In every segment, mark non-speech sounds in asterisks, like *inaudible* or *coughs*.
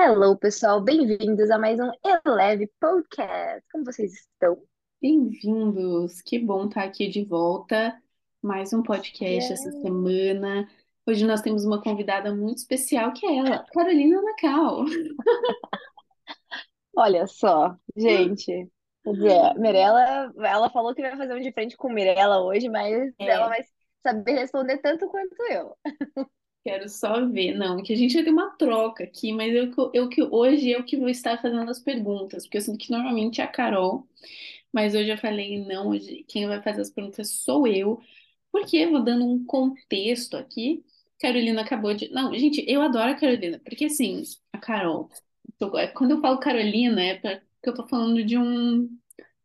Hello, pessoal, bem-vindos a mais um Eleve Podcast. Como vocês estão? Bem-vindos! Que bom estar aqui de volta. Mais um podcast essa semana. Hoje nós temos uma convidada muito especial, que é ela, Carolina Nacal. *laughs* Olha só, gente. Quer dizer, Mirella, ela falou que vai fazer um de frente com Mirella hoje, mas ela É, vai saber responder tanto quanto eu. *laughs* quero só ver. Não, que a gente vai ter uma troca aqui, mas eu, eu que hoje eu que vou estar fazendo as perguntas, porque eu sinto que normalmente é a Carol, mas hoje eu falei, não, hoje quem vai fazer as perguntas sou eu. Porque eu vou dando um contexto aqui. Carolina acabou de. Não, gente, eu adoro a Carolina, porque assim, a Carol. tô- Quando eu falo Carolina, é porque eu tô falando de um.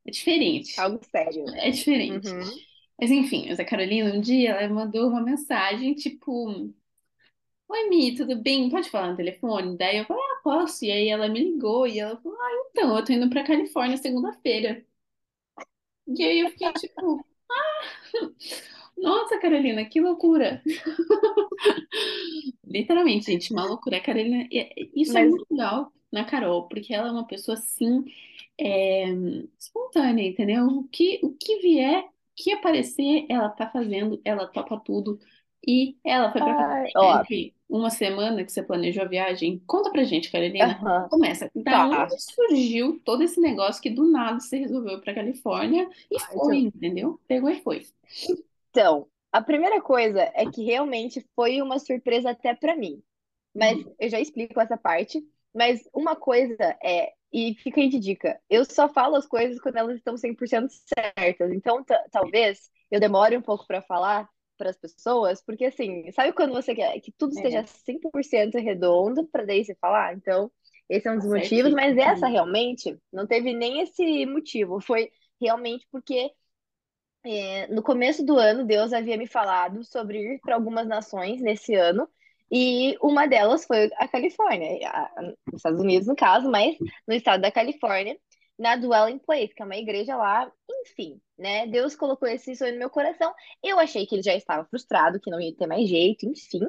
É diferente. Algo sério. É diferente. Uhum. Mas enfim, mas a Carolina, um dia, ela mandou uma mensagem tipo: Oi, Mi, tudo bem? Pode falar no telefone? Daí eu falei: Ah, posso. E aí ela me ligou e ela falou: Ah, então, eu tô indo pra Califórnia segunda-feira. E aí eu fiquei tipo: *laughs* Nossa, Carolina, que loucura! *laughs* Literalmente, gente, uma loucura. A Carolina, e- isso é Mas, muito legal na Carol, porque ela é uma pessoa assim, é, espontânea, entendeu? O que, o que vier, o que aparecer, ela tá fazendo, ela topa tudo. E ela foi pra ai, ó, uma semana que você planejou a viagem. Conta pra gente, Carolina. Começa. Da tá. onde surgiu todo esse negócio que do nada você resolveu pra Califórnia e foi, Então, entendeu? Pegou e foi. então, a primeira coisa é que realmente foi uma surpresa até pra mim. Mas Uhum. eu já explico essa parte. Mas uma coisa é, e fica aí de dica, eu só falo as coisas quando elas estão 100% certas. Então, ta- talvez eu demore um pouco para falar para as pessoas, porque assim, sabe quando você quer que tudo esteja É, 100% redondo para daí você falar? Então, esse é um tá dos motivos, certinho. mas essa realmente não teve nem esse motivo. Foi realmente porque é, no começo do ano, Deus havia me falado sobre ir para algumas nações nesse ano, e uma delas foi a Califórnia, a- a- nos Estados Unidos, no caso, mas no estado da Califórnia, na Dwelling Place, que é uma igreja lá, enfim, né? Deus colocou esse sonho no meu coração. Eu achei que ele já estava frustrado, que não ia ter mais jeito, enfim.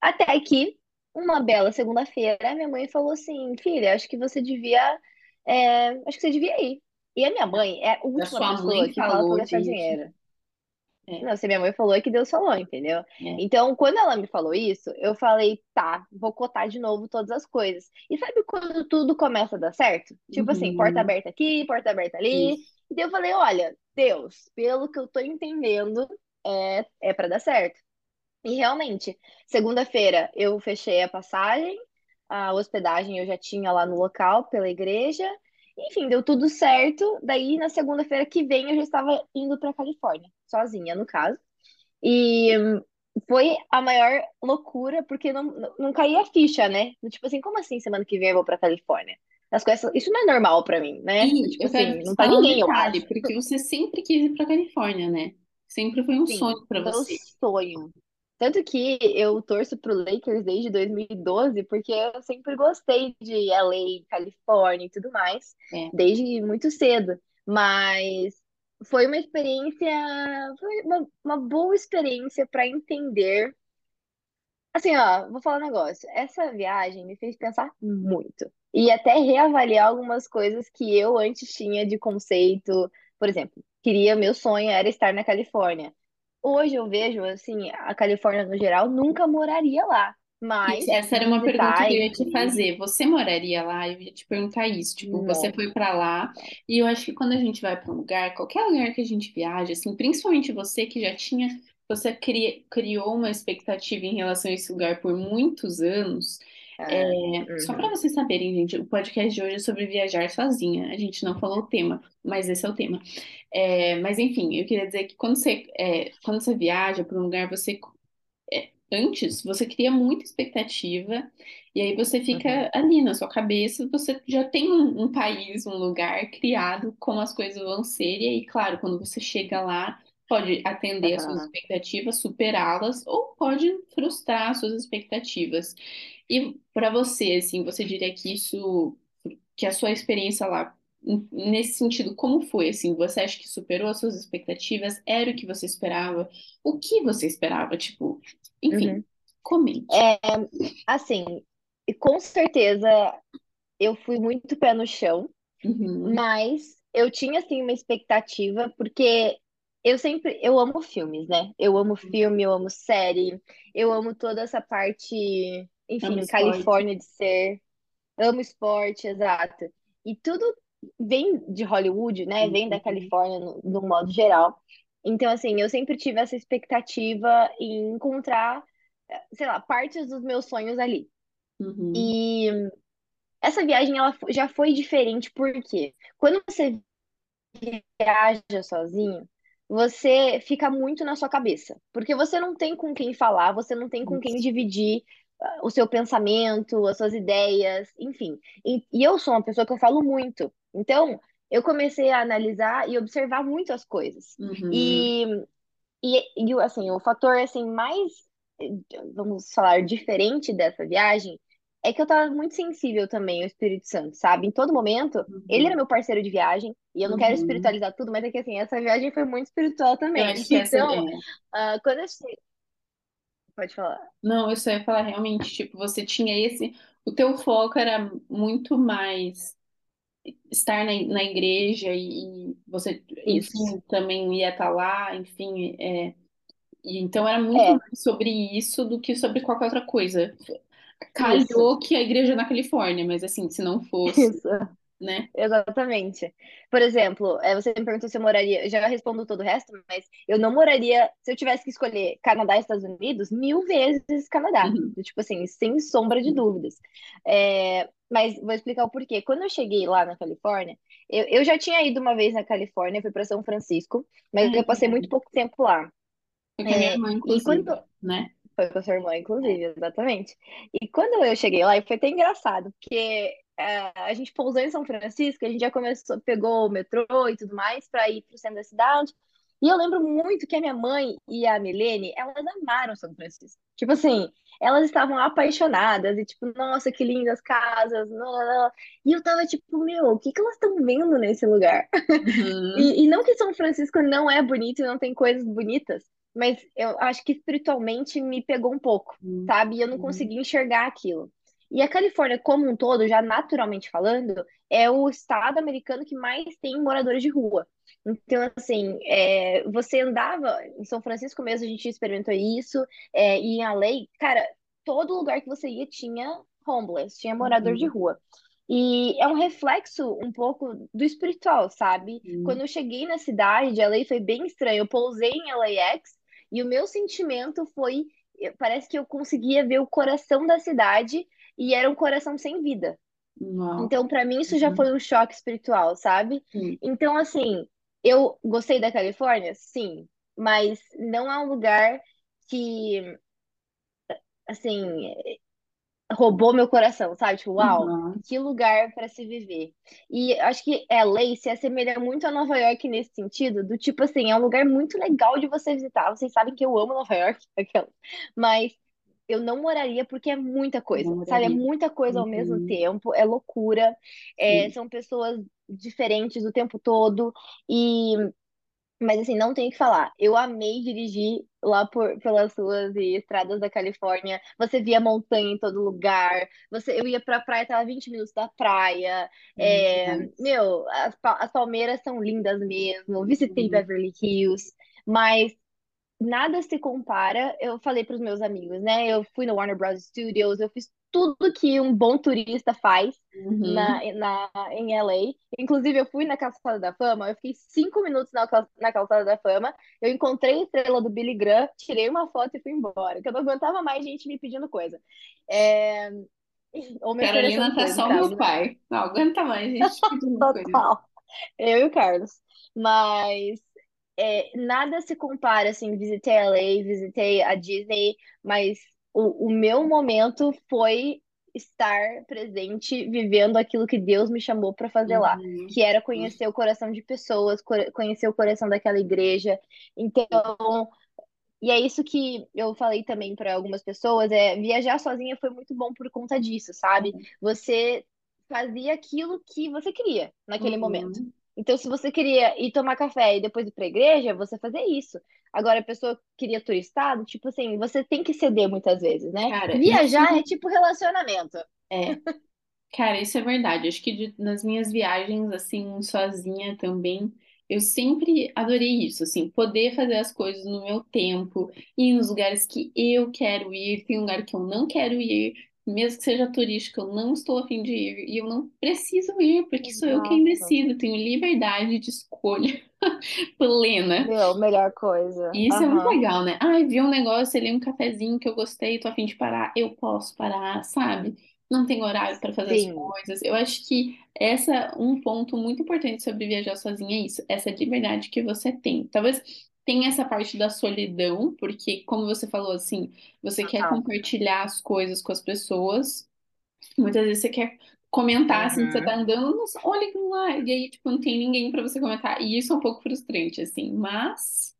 Até que, uma bela segunda-feira, minha mãe falou assim: Filha, acho que você devia, é, acho que você devia ir. E a minha mãe é a A última mãe pessoa que fala para falou, gastar dinheiro. É, Não, se minha mãe falou, é que Deus falou, entendeu? é. Então, quando ela me falou isso, eu falei, tá, vou cotar de novo todas as coisas. E sabe quando tudo começa a dar certo? Tipo assim, porta Uhum. aberta aqui, porta aberta ali. Isso. E daí eu falei, olha, Deus, pelo que eu tô entendendo, é, é para dar certo. E realmente, segunda-feira eu fechei a passagem, a hospedagem eu já tinha lá no local pela igreja. Enfim, deu tudo certo. Daí na segunda-feira que vem eu já estava indo para Califórnia, sozinha no caso. E foi a maior loucura porque não, não, não caía a ficha, né? Tipo assim, como assim semana que vem eu vou para Califórnia? As coisas, isso não é normal para mim, né? E Tipo eu assim, não tá ninguém lá. detalhe, porque você sempre quis ir para Califórnia, né? Sempre foi um Sim, sonho para meu você. sonho. Tanto que eu torço pro Lakers desde 2012, porque eu sempre gostei de LA, Califórnia e tudo mais, É. desde muito cedo. Mas foi uma experiência, foi uma, uma boa experiência para entender. Assim, ó, vou falar um negócio. Essa viagem me fez pensar muito. E até reavaliar algumas coisas que eu antes tinha de conceito. Por exemplo, queria, meu sonho era estar na Califórnia. Hoje eu vejo, assim, a Califórnia no geral, nunca moraria lá. Mas essa era uma pergunta visitar que eu ia te fazer. Você moraria lá? Eu ia te perguntar isso. Tipo, você não. foi para lá, e eu acho que quando a gente vai para um lugar, qualquer lugar que a gente viaja, assim, principalmente você que já tinha, você cri- criou uma expectativa em relação a esse lugar por muitos anos. É, É, só para uhum, vocês saberem, gente, o podcast de hoje é sobre viajar sozinha. A gente não falou o tema, mas esse é o tema. É, mas enfim, eu queria dizer que quando você, é, quando você viaja para um lugar, você é, antes você cria muita expectativa e aí você uhum, fica ali na sua cabeça, você já tem um, um país, um lugar criado como as coisas vão ser, e aí, claro, quando você chega lá, pode atender as suas expectativas, superá-las, ou pode frustrar as suas expectativas. E para você, assim, você diria que isso, que a sua experiência lá Nesse sentido, como foi assim? Você acha que superou as suas expectativas? Era o que você esperava? O que você esperava? Tipo, enfim, uhum. comente. É, assim. com certeza eu fui muito pé no chão, Uhum. mas eu tinha assim uma expectativa, porque eu sempre eu amo filmes, né? Eu amo filme, eu amo série, eu amo toda essa parte, Amo enfim, esporte. Califórnia de ser, amo esporte, exato. E tudo vem de Hollywood, né? Vem da Uhum. Califórnia no, no modo geral. Então, assim, eu sempre tive essa expectativa em encontrar, sei lá, partes dos meus sonhos ali. Uhum. E essa viagem ela já foi diferente, porque quando você viaja sozinho, você fica muito na sua cabeça, porque você não tem com quem falar, você não tem com quem dividir o seu pensamento, as suas ideias, enfim. E, e eu sou uma pessoa que eu falo muito. Então, eu comecei a analisar e observar muito as coisas. Uhum. E, e, e assim, o fator assim mais, vamos falar, diferente dessa viagem é que eu tava muito sensível também ao Espírito Santo, sabe? Em todo momento, ele era Uhum. meu parceiro de viagem, e eu não quero Uhum. espiritualizar tudo, mas é que assim, essa viagem foi muito espiritual Eu também. acho que Então, é. ah, quando eu cheguei, pode falar. Não, eu só ia falar realmente, tipo, você tinha esse. O teu foco era muito mais estar na, na igreja e, e você, Isso. enfim, também ia estar lá, enfim. É, e então era muito É, mais sobre isso do que sobre qualquer outra coisa. isso. Calhou que a igreja é na Califórnia, mas assim, se não fosse, Isso. Né? Exatamente. Por exemplo, é, você me perguntou se eu moraria. Eu já respondo todo o resto, mas eu não moraria. Se eu tivesse que escolher Canadá e Estados Unidos, mil vezes Canadá. Uhum. Tipo assim, sem sombra de dúvidas. É, mas vou explicar o porquê. Quando eu cheguei lá na Califórnia, eu, eu já tinha ido uma vez na Califórnia, fui para São Francisco, mas Ai, eu passei muito pouco tempo lá. Foi com a minha É, irmã, e quando inclusive, né? foi com a sua irmã, inclusive, exatamente. E quando eu cheguei lá, foi até engraçado, porque é, a gente pousou em São Francisco, a gente já começou, pegou o metrô e tudo mais para ir pro centro da cidade. E eu lembro muito que a minha mãe e a Milene, elas amaram São Francisco. Tipo assim, elas estavam apaixonadas e tipo, nossa, que lindas casas. lá, lá, lá. E eu tava tipo, meu, o que que elas estão vendo nesse lugar? Uhum. *laughs* E, e não que São Francisco não é bonito e não tem coisas bonitas, mas eu acho que espiritualmente me pegou um pouco, sabe? E eu não Uhum. consegui enxergar aquilo. E a Califórnia, como um todo, já naturalmente falando, é o estado americano que mais tem moradores de rua. Então, assim, é, você andava em São Francisco mesmo, a gente experimentou isso, é, e em LA, cara, todo lugar que você ia tinha homeless, tinha morador de Uhum. rua. E é um reflexo um pouco do espiritual, sabe? Quando Uhum. eu cheguei na cidade de LA foi bem estranho. Eu pousei em LAX e o meu sentimento foi, parece que eu conseguia ver o coração da cidade e era um coração sem vida. Uau. Então, para mim isso já Uhum. foi um choque espiritual, sabe? Sim. Então, assim, eu gostei da Califórnia, sim, mas não é um lugar que, assim, roubou meu coração, sabe? Tipo, uau, Uhum. que lugar para se viver. E acho que LA se assemelha muito a Nova York nesse sentido, do tipo assim, é um lugar muito legal de você visitar. Vocês sabem que eu amo Nova York, *laughs* aquela. Mas eu não moraria porque é muita coisa, sabe? É muita coisa ao mesmo Uhum. tempo, é loucura, é, são pessoas diferentes o tempo todo. E mas assim, não tenho o que falar. Eu amei dirigir lá por, pelas ruas e estradas da Califórnia. Você via montanha em todo lugar. Você, eu ia pra praia, tava 20 minutos da praia. Uhum. É, Nice. meu, as, as palmeiras são lindas mesmo. Visitei Uhum. Beverly Hills, mas nada se compara. Eu falei para os meus amigos, né? Eu fui no Warner Bros. Studios, eu fiz tudo que um bom turista faz na, Uhum. na, em LA. Inclusive, eu fui na Calçada da Fama, eu fiquei cinco minutos na, na Calçada da Fama. Eu encontrei a estrela do Billy Graham, tirei uma foto e fui embora, porque eu não aguentava mais gente me pedindo coisa. É, *laughs* Ou me Carolina tá coisa, só meu né? pai. Não aguenta mais, gente pedindo *laughs* coisa. Total. Eu e o Carlos. Mas é, nada se compara, assim, visitei a LA, visitei a Disney, mas o, o meu momento foi estar presente, vivendo aquilo que Deus me chamou para fazer lá, Uhum. que era conhecer o coração de pessoas, co- conhecer o coração daquela igreja. Então, e é isso que eu falei também para algumas pessoas, é viajar sozinha foi muito bom por conta disso, sabe? Você fazia aquilo que você queria naquele Uhum. momento. Então, se você queria ir tomar café e depois ir pra igreja, você fazia isso. Agora, a pessoa queria turistado, tipo assim, você tem que ceder muitas vezes, né? Cara, isso Viajar é tipo relacionamento. é. Cara, isso é verdade. Acho que de- nas minhas viagens, assim, sozinha também, eu sempre adorei isso, assim, poder fazer as coisas no meu tempo, ir nos lugares que eu quero ir, tem lugar que eu não quero ir, mesmo que seja turístico, eu não estou a fim de ir, e eu não preciso ir, porque sou eu quem Exato. decido, tenho liberdade de escolha *laughs* plena. Meu, melhor coisa. E isso é muito legal, né? Ai, vi um negócio ali, um cafezinho que eu gostei, tô a fim de parar, eu posso parar, sabe? Não tem horário para fazer as Sim. coisas. Eu acho que essa é um ponto muito importante sobre viajar sozinha é isso, essa liberdade que você tem. Talvez tenha essa parte da solidão, porque como você falou assim, você quer compartilhar as coisas com as pessoas, muitas vezes você quer comentar assim, que você tá Uhum. andando, nossa, olha aquilo lá, e aí tipo não tem ninguém para você comentar, e isso é um pouco frustrante assim, mas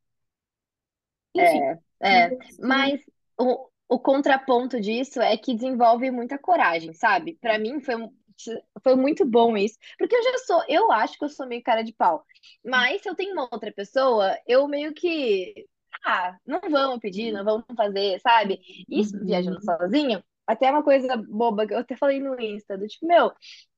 enfim. É, é. Mas o, o contraponto disso é que desenvolve muita coragem, sabe? Pra mim foi, um- foi muito bom isso. Porque eu já sou, eu acho que eu sou meio cara de pau. Mas se eu tenho uma outra pessoa, eu meio que. Ah, não vamos pedir, não vamos fazer, sabe? Isso viajando Uhum. sozinho, até uma coisa boba que eu até falei no Insta, do tipo, meu,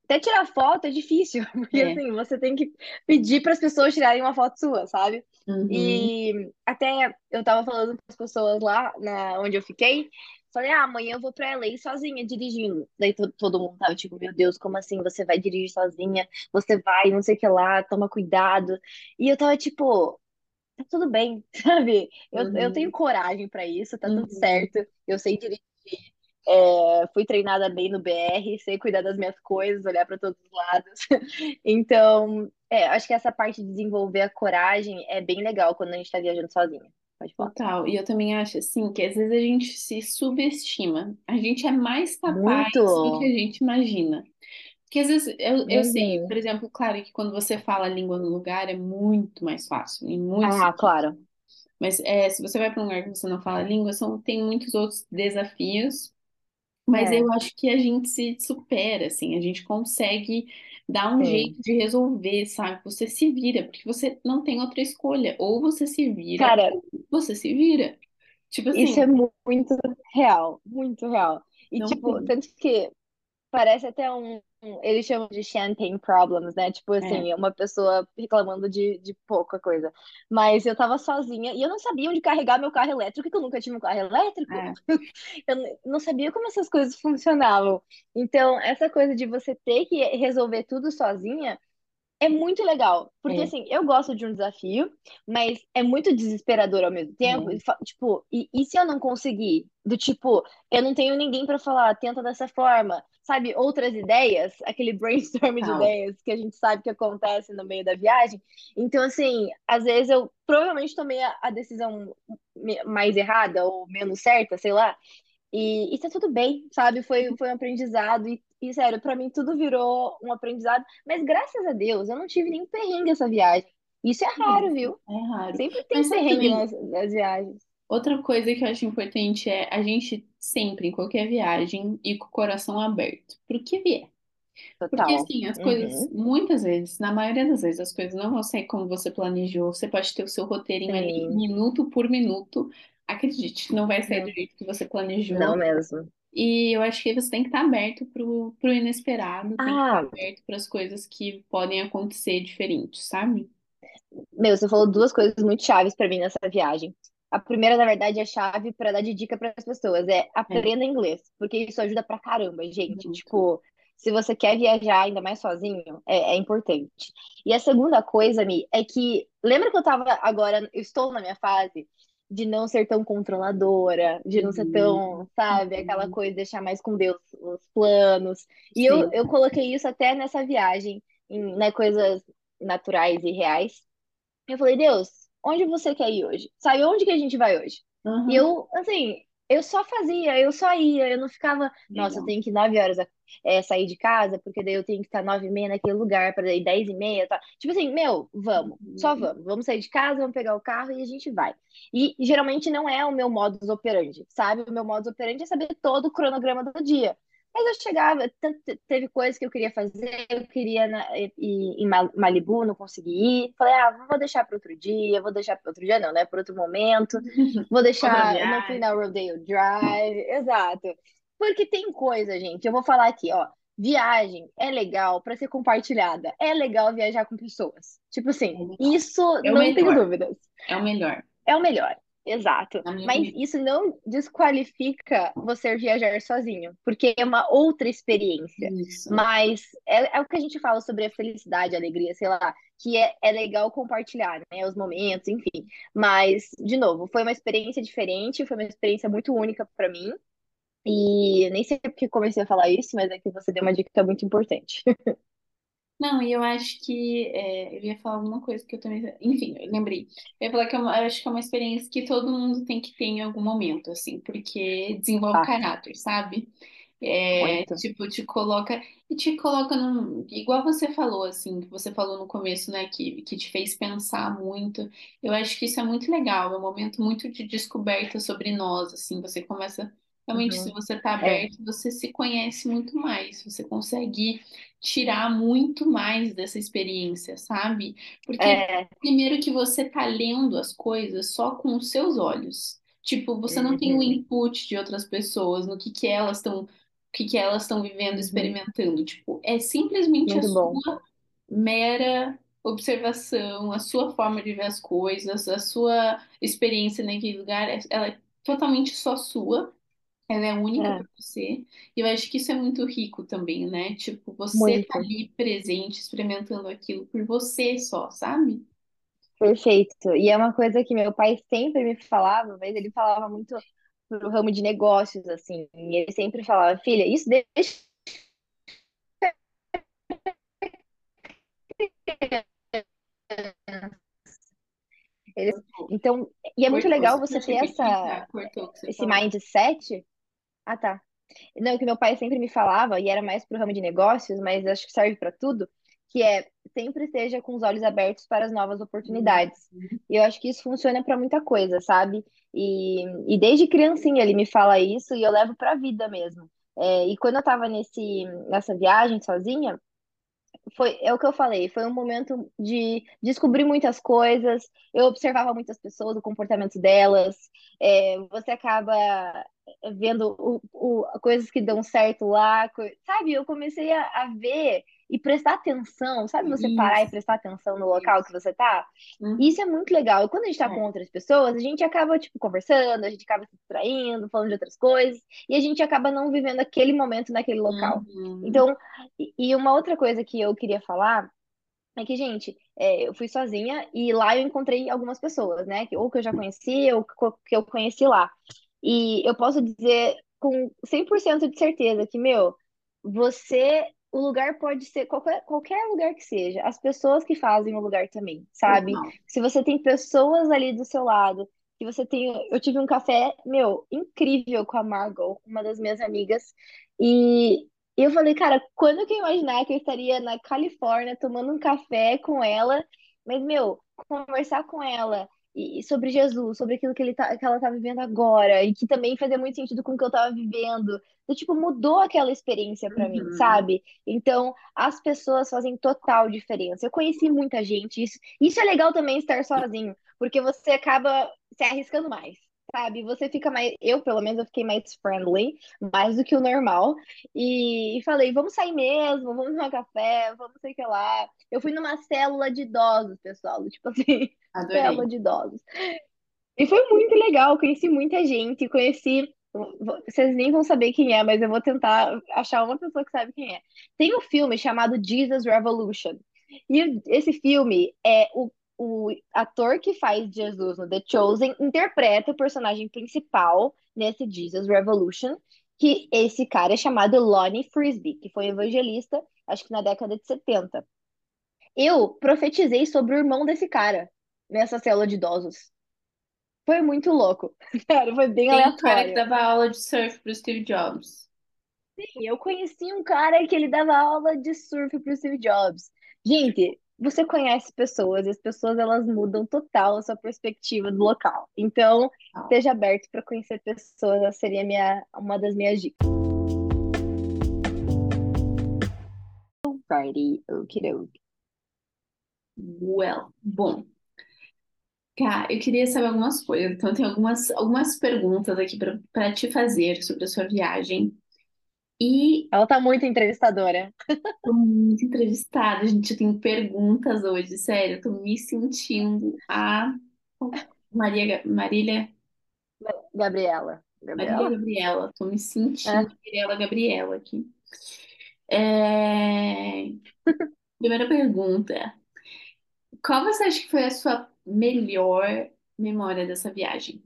até tirar foto é difícil, *laughs* porque É. assim, você tem que pedir para as pessoas tirarem uma foto sua, sabe? Uhum. E até eu tava falando com as pessoas lá na, onde eu fiquei. Falei, ah, amanhã eu vou pra LA sozinha, dirigindo. Daí to- todo mundo tava tipo, meu Deus, como assim? Você vai dirigir sozinha? Você vai, não sei o que lá, toma cuidado. E eu tava tipo, tá tudo bem, *laughs* sabe? Eu, eu tenho Uhum. coragem pra isso, tá tudo Uhum. certo. Eu sei dirigir. É, fui treinada bem no BR, sei cuidar das minhas coisas, olhar pra todos os lados. *laughs* Então, é, acho que essa parte de desenvolver a coragem é bem legal quando a gente tá viajando sozinha. Pode falar. Total. E eu também acho assim que às vezes a gente se subestima. A gente é mais capaz do que a Muito. gente imagina. Porque às vezes eu, eu sei, por exemplo, claro que quando você fala a língua no lugar é muito mais fácil, em muitos Ah, claro. Mas é, se você vai para um lugar que você não fala a língua, são, tem muitos outros desafios Mas É, eu acho que a gente se supera, assim, a gente consegue dar um jeito de resolver, sabe? Você se vira, porque você não tem outra escolha. Ou você se vira, Cara, ou você se vira. Tipo isso é assim, mu- muito real, muito real. E, tipo, tem. tanto que Parece até um- eles chamam de champagne problems, né? Tipo É, assim, uma pessoa reclamando de, de pouca coisa. Mas eu tava sozinha e eu não sabia onde carregar meu carro elétrico, porque eu nunca tive um carro elétrico. é, *laughs* Eu não sabia como essas coisas funcionavam. Então, essa coisa de você ter que resolver tudo sozinha é muito legal, porque é, assim, eu gosto de um desafio, mas é muito desesperador ao mesmo tempo. é, E, tipo, e, e se eu não conseguir? Do tipo, eu não tenho ninguém pra falar, tenta dessa forma, sabe? Outras ideias, aquele brainstorm de tal. ideias que a gente sabe que acontece no meio da viagem. Então, assim, às vezes eu provavelmente tomei a, a decisão mais errada ou menos certa, sei lá. E, e tá tudo bem, sabe? Foi, foi um aprendizado. E, e, sério, pra mim tudo virou um aprendizado. Mas graças a Deus, eu não tive nenhum perrengue essa viagem. Isso é raro, viu? é raro. Sempre Mas tem sabe perrengue também, nas, nas viagens. outra coisa que eu acho importante é a gente sempre, em qualquer viagem, ir com o coração aberto. Pro que vier. Porque Total. assim, as coisas, Uhum. muitas vezes, na maioria das vezes, as coisas não vão sair como você planejou. Você pode ter o seu roteirinho ali, Sim. minuto por minuto. Acredite, não vai sair do Não, jeito que você não planejou. mesmo. E eu acho que você tem que estar aberto pro, pro inesperado, tem que estar Ah, aberto para as coisas que podem acontecer diferentes, sabe? meu, você falou duas coisas muito chaves pra mim nessa viagem. A primeira, na verdade, é chave pra dar de dica para as pessoas. É É, aprenda inglês, porque isso ajuda pra caramba, gente. muito. Tipo, se você quer viajar ainda mais sozinho, é, é importante. E a segunda coisa, Mi, é que lembra que eu tava agora, eu estou na minha fase de não ser tão controladora, de não ser Uhum. tão, sabe, aquela Uhum. coisa, de deixar mais com Deus os planos. E eu, Sim. eu coloquei isso até nessa viagem, em, né, coisas naturais e reais. Eu falei, Deus, onde você quer ir hoje? Sabe, onde que a gente vai hoje? E Aham. eu, assim, eu só fazia, eu só ia, eu não ficava, nossa, eu tenho que nove horas é, sair de casa, porque daí eu tenho que estar nove e meia naquele lugar, para daí dez e meia, tá? Tipo assim, meu, vamos, só Uhum. vamos, vamos sair de casa, vamos pegar o carro e a gente vai. E geralmente não é o meu modus operandi, sabe? O meu modus operandi é saber todo o cronograma do dia. Mas eu chegava, tanto, teve coisas que eu queria fazer, eu queria na, ir em Malibu, não consegui ir. Falei, ah, vou deixar para outro dia, vou deixar para outro dia, não, né? Para outro momento. *laughs* Vou deixar, não fui na Rodeo Drive, exato. Porque tem coisa, gente, eu vou falar aqui, ó. Viagem é legal para ser compartilhada. É legal viajar com pessoas. Tipo assim, é isso é não tenho dúvidas. É o melhor. É o melhor. Exato. Mas isso não desqualifica você viajar sozinho, porque é uma outra experiência. Isso. Mas é, é, o que a gente fala sobre a felicidade, a alegria, sei lá, que é, é legal compartilhar, né? Os momentos, enfim. Mas, de novo, foi uma experiência diferente, foi uma experiência muito única para mim. E nem sei porque comecei a falar isso, mas é que você deu uma dica muito importante. *laughs* Não, e eu acho que é, eu ia falar alguma coisa que eu também. Enfim, eu lembrei. Eu ia falar que é uma- eu acho que é uma experiência que todo mundo tem que ter em algum momento, assim, porque desenvolve Tá, caráter, sabe? É, muito. tipo, te coloca. E te coloca num. Igual você falou, assim, que você falou no começo, né, que, que te fez pensar muito. Eu acho que isso é muito legal, é um momento muito de descoberta sobre nós, assim, você começa. Realmente, se Uhum. você está É, aberto, você se conhece muito mais, você consegue tirar muito mais dessa experiência, sabe? Porque é, primeiro que você tá lendo as coisas só com os seus olhos. Tipo, você não tem o uhum, input de outras pessoas, no que que elas estão, o que que elas estão vivendo, uhum. experimentando. Tipo, é simplesmente a Muito bom. sua mera observação, a sua forma de ver as coisas, a sua experiência naquele lugar, é- ela é totalmente só sua. Ela é única É, para você. E eu acho que isso é muito rico também, né? Tipo, você tá muito. ali presente, experimentando aquilo por você só, sabe? Perfeito. E é uma coisa que meu pai sempre me falava, mas ele falava muito pro ramo de negócios, assim. E ele sempre falava, filha, isso deixa. Ele... Cortou, Então, e é muito cortou. legal Você ter essa, tá? Cortou o que você esse falou. mindset. Ah, tá. Não, que meu pai sempre me falava, e era mais pro ramo de negócios, mas acho que serve para tudo, que é sempre esteja com os olhos abertos para as novas Uhum. oportunidades. E eu acho que isso funciona para muita coisa, sabe? E, e desde criancinha ele me fala isso e eu levo para a vida mesmo. É, e quando eu tava nesse, nessa viagem sozinha, foi, é o que eu falei, foi um momento de descobrir muitas coisas, eu observava muitas pessoas, o comportamento delas, é, você acaba vendo o, o- coisas que dão certo lá, co- sabe? Eu comecei a, a ver e prestar atenção, sabe? Você parar e Isso, prestar atenção no local que isso. você tá? Uhum. Isso é muito legal. E quando a gente tá com É. outras pessoas, a gente acaba, tipo, conversando, a gente acaba se distraindo, falando de outras coisas, e a gente acaba não vivendo aquele momento naquele local. Uhum. Então, e uma outra coisa que eu queria falar é que, gente, é, eu fui sozinha e lá eu encontrei algumas pessoas, né? Que, ou que eu já conhecia, ou que que eu conheci lá. E eu posso dizer com 100% de certeza que, meu, você. O lugar pode ser qualquer, qualquer lugar que seja, as pessoas que fazem o lugar também, sabe? Se você tem pessoas ali do seu lado, que você tem. Eu tive um café, meu, incrível com a Margot, uma das minhas amigas, e eu falei, cara, quando que eu imaginar que eu estaria na Califórnia tomando um café com ela, mas, meu, conversar com ela e, sobre Jesus, sobre aquilo que, ele tá, que ela tá vivendo agora, e que também fazia muito sentido com o que eu tava vivendo. Então, tipo, mudou aquela experiência mim, Uhum. sabe? Então, as pessoas fazem total diferença. Eu conheci muita gente, isso, isso é legal também estar sozinho, porque você acaba se arriscando mais. Sabe, você fica mais. Eu, pelo menos, eu fiquei mais friendly, mais do que o normal. E, falei, vamos sair mesmo, vamos tomar café, vamos sei o que lá. Eu fui numa célula de idosos, pessoal, *laughs* tipo assim, célula Adorei. de idosos. E foi muito legal, conheci muita gente, conheci. Vocês nem vão saber quem é, mas eu vou tentar achar uma pessoa que sabe quem é. Tem um filme chamado Jesus Revolution. E esse filme é o, o ator que faz Jesus no The Chosen interpreta o personagem principal nesse Jesus Revolution, que esse cara é chamado Lonnie Frisbee, que foi evangelista, acho que na década de 70. Eu profetizei sobre o irmão desse cara nessa célula de idosos. Foi muito louco. *laughs* Sério, foi bem Tem um cara que aleatório. dava aula de surf pro Steve Jobs. Sim, eu conheci um cara que ele dava aula de surf pro Steve Jobs. Gente, você conhece pessoas e as pessoas elas mudam total a sua perspectiva do local. Então, esteja aberto para conhecer pessoas, essa seria minha, uma das minhas dicas. Okidoki. Well, bom, cara, eu queria saber algumas coisas. Então, tenho algumas, algumas perguntas aqui para te fazer sobre a sua viagem. E Ela tá muito entrevistadora. tô muito entrevistada, gente. Eu tenho perguntas hoje, sério. Eu tô me sentindo a Maria, Marília, Gabriela. Marília Gabriela? Gabriela. Tô me É. sentindo Gabriela Gabriela aqui. É, Primeira pergunta. Qual você acha que foi a sua melhor memória dessa viagem?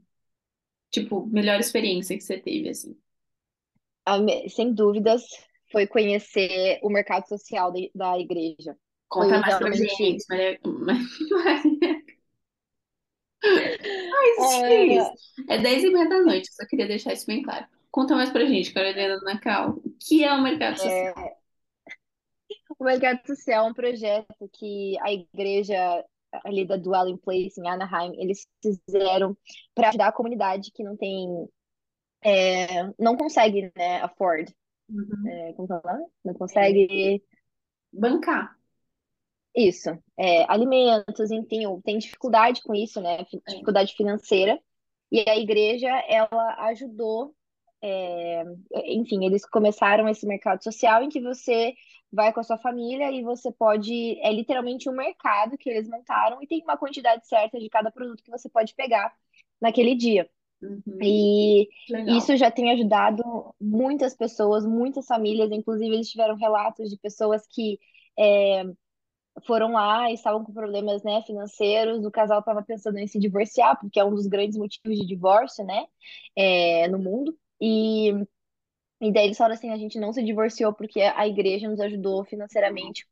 Tipo, melhor experiência que você teve, assim. Sem dúvidas, foi conhecer o mercado social de- da igreja. Conta Foi mais pra realmente. gente, Maria. *laughs* Ai, é. É 10 e meia da noite, eu só queria deixar isso bem claro. Conta mais pra gente, Carolina Nacal. O que é o mercado social? é, o mercado social é um projeto que a igreja ali da Dwelling Place, em Anaheim, eles fizeram para ajudar a comunidade que não tem, é, não consegue, né, afford, Uhum. é, como fala? Não É, consegue bancar. isso, é, alimentos, enfim, tem dificuldade com isso, né, fi- dificuldade financeira. E a igreja, ela ajudou É, enfim, eles começaram esse mercado social em que você vai com a sua família e você pode. É literalmente um mercado que eles montaram e tem uma quantidade certa de cada produto que você pode pegar naquele dia. Uhum. E Legal. isso já tem ajudado muitas pessoas, muitas famílias, inclusive eles tiveram relatos de pessoas que é, foram lá e estavam com problemas, né, financeiros, o casal estava pensando em se divorciar, porque é um dos grandes motivos de divórcio, né, é, no mundo. E e daí eles falaram assim, a gente não se divorciou porque a igreja nos ajudou financeiramente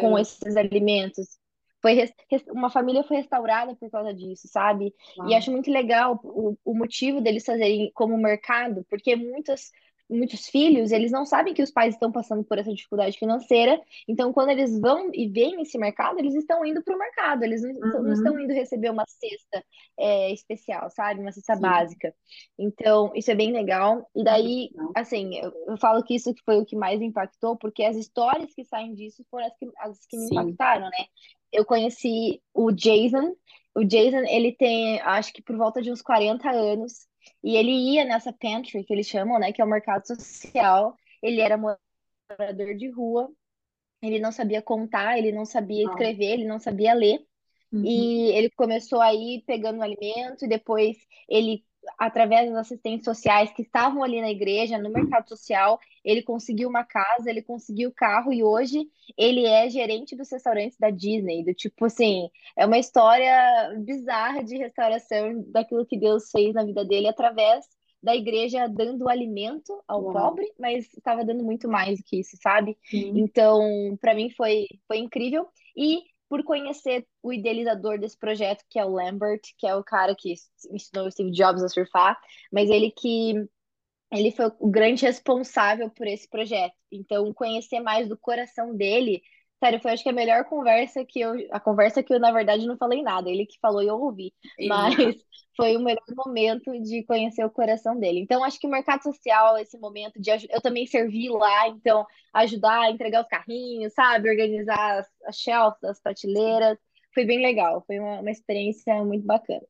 com esses alimentos. Foi uma família foi restaurada por causa disso, sabe? E Uau. acho muito legal o, o motivo deles fazerem como mercado, porque muitos muitos filhos, eles não sabem que os pais estão passando por essa dificuldade financeira, então quando eles vão e veem esse mercado, eles estão indo para o mercado, eles não, não estão Uhum. indo receber uma cesta é, especial, sabe? Uma cesta Sim. básica. Então, isso é bem legal. E daí, legal. assim, eu, eu falo que isso foi o que mais impactou, porque as histórias que saem disso foram as que, as que me Sim. impactaram, né? Eu conheci o Jason. O Jason, ele tem, acho que por volta de uns 40 anos, e ele ia nessa pantry, que eles chamam, né? Que é o mercado social. Ele era morador de rua, ele não sabia contar, ele não sabia escrever, ele não sabia ler. Uhum. E ele começou aí pegando alimento, e depois ele, através das assistentes sociais que estavam ali na igreja, no mercado social, ele conseguiu uma casa, ele conseguiu carro, e hoje ele é gerente dos restaurantes da Disney. Do tipo assim, é uma história bizarra de restauração daquilo que Deus fez na vida dele através da igreja dando alimento ao Uau. pobre, mas estava dando muito mais do que isso, sabe? Sim. Então, para mim foi, foi incrível. E por conhecer o idealizador desse projeto, que é o Lambert, que é o cara que ensinou o Steve Jobs a surfar, mas ele que ele foi o grande responsável por esse projeto. Então, conhecer mais do coração dele, sério, foi acho que a melhor conversa que eu, a conversa que eu na verdade não falei nada, ele que falou e eu ouvi, mas Exato. *laughs* foi o melhor momento de conhecer o coração dele. Então, acho que o mercado social, esse momento de eu também servi lá, então ajudar a entregar os carrinhos, sabe, organizar as, as shelves, as prateleiras, foi bem legal, foi uma, uma experiência muito bacana.